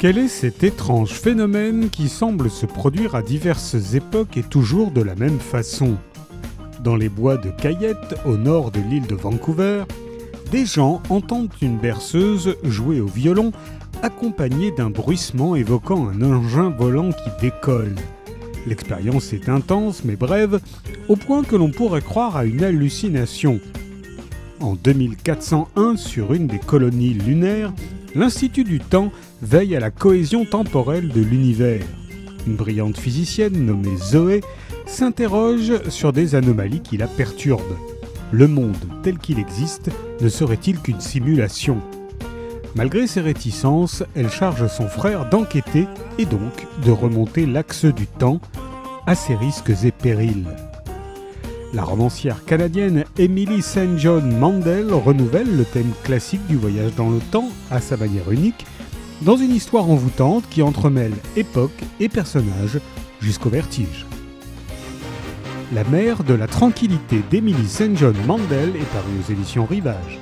Quel est cet étrange phénomène qui semble se produire à diverses époques et toujours de la même façon? Dans les bois de Cayette, au nord de l'île de Vancouver, des gens entendent une berceuse jouer au violon accompagnée d'un bruissement évoquant un engin volant qui décolle. L'expérience est intense mais brève, au point que l'on pourrait croire à une hallucination. En 2401, sur une des colonies lunaires, l'Institut du Temps veille à la cohésion temporelle de l'univers. Une brillante physicienne nommée Zoé s'interroge sur des anomalies qui la perturbent. Le monde tel qu'il existe ne serait-il qu'une simulation? Malgré ses réticences, elle charge son frère d'enquêter et donc de remonter l'axe du temps à ses risques et périls. La romancière canadienne Emily St. John Mandel renouvelle le thème classique du voyage dans le temps à sa manière unique, dans une histoire envoûtante qui entremêle époque et personnages jusqu'au vertige. La mer de la tranquillité d'Emily St. John Mandel est parue aux éditions Rivage.